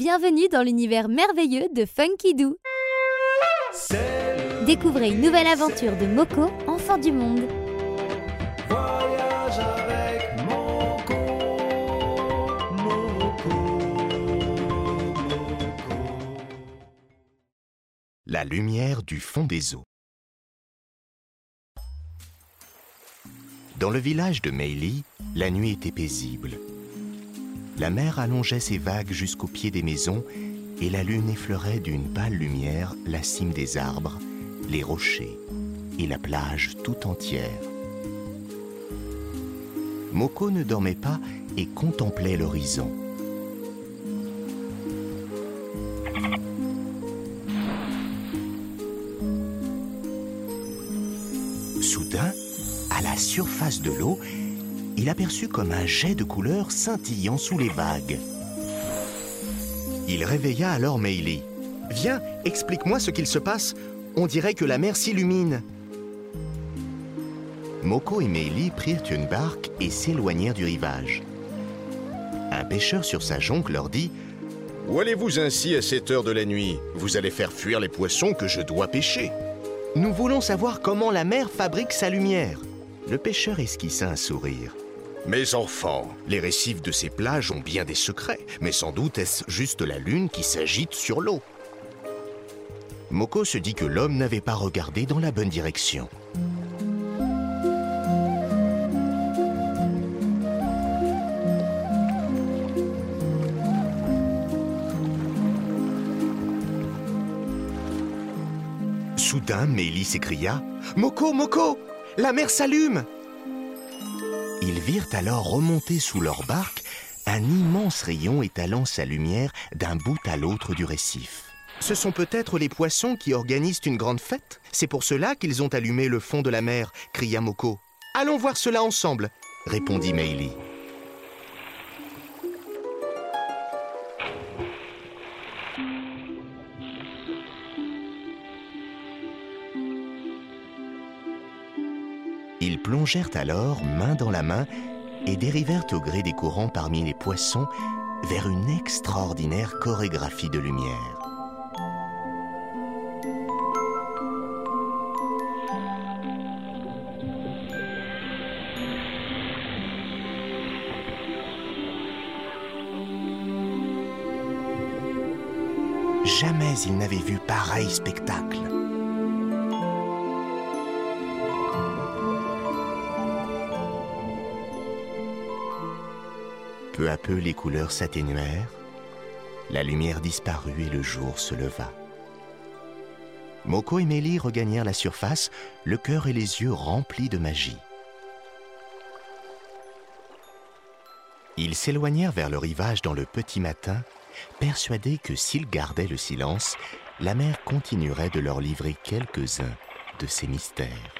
Bienvenue dans l'univers merveilleux de Funky Doo. Découvrez une nouvelle aventure de Moko, enfant du monde. Voyage avec Moko, Moko, Moko. La lumière du fond des eaux. Dans le village de Meili, la nuit était paisible. La mer allongeait ses vagues jusqu'au pied des maisons et la lune effleurait d'une pâle lumière la cime des arbres, les rochers et la plage tout entière. Moko ne dormait pas et contemplait l'horizon. Soudain, à la surface de l'eau, il aperçut comme un jet de couleur scintillant sous les vagues. Il réveilla alors Meili. Viens, explique-moi ce qu'il se passe. On dirait que la mer s'illumine. Moko et Meili prirent une barque et s'éloignèrent du rivage. Un pêcheur sur sa jonque leur dit Où allez-vous ainsi à cette heure de la nuit? Vous allez faire fuir les poissons que je dois pêcher. Nous voulons savoir comment la mer fabrique sa lumière. Le pêcheur esquissa un sourire. Mes enfants, les récifs de ces plages ont bien des secrets, mais sans doute est-ce juste la lune qui s'agite sur l'eau. Moko se dit que l'homme n'avait pas regardé dans la bonne direction. Soudain, Mélie s'écria Moko, Moko La mer s'allume Ils virent alors remonter sous leur barque un immense rayon étalant sa lumière d'un bout à l'autre du récif. Ce sont peut-être les poissons qui organisent une grande fête C'est pour cela qu'ils ont allumé le fond de la mer, cria Moko. Allons voir cela ensemble, répondit Meili. Ils plongèrent alors main dans la main et dérivèrent au gré des courants parmi les poissons vers une extraordinaire chorégraphie de lumière. Jamais ils n'avaient vu pareil spectacle. Peu à peu, les couleurs s'atténuèrent, la lumière disparut et le jour se leva. Moko et Mélie regagnèrent la surface, le cœur et les yeux remplis de magie. Ils s'éloignèrent vers le rivage dans le petit matin, persuadés que s'ils gardaient le silence, la mer continuerait de leur livrer quelques-uns de ses mystères.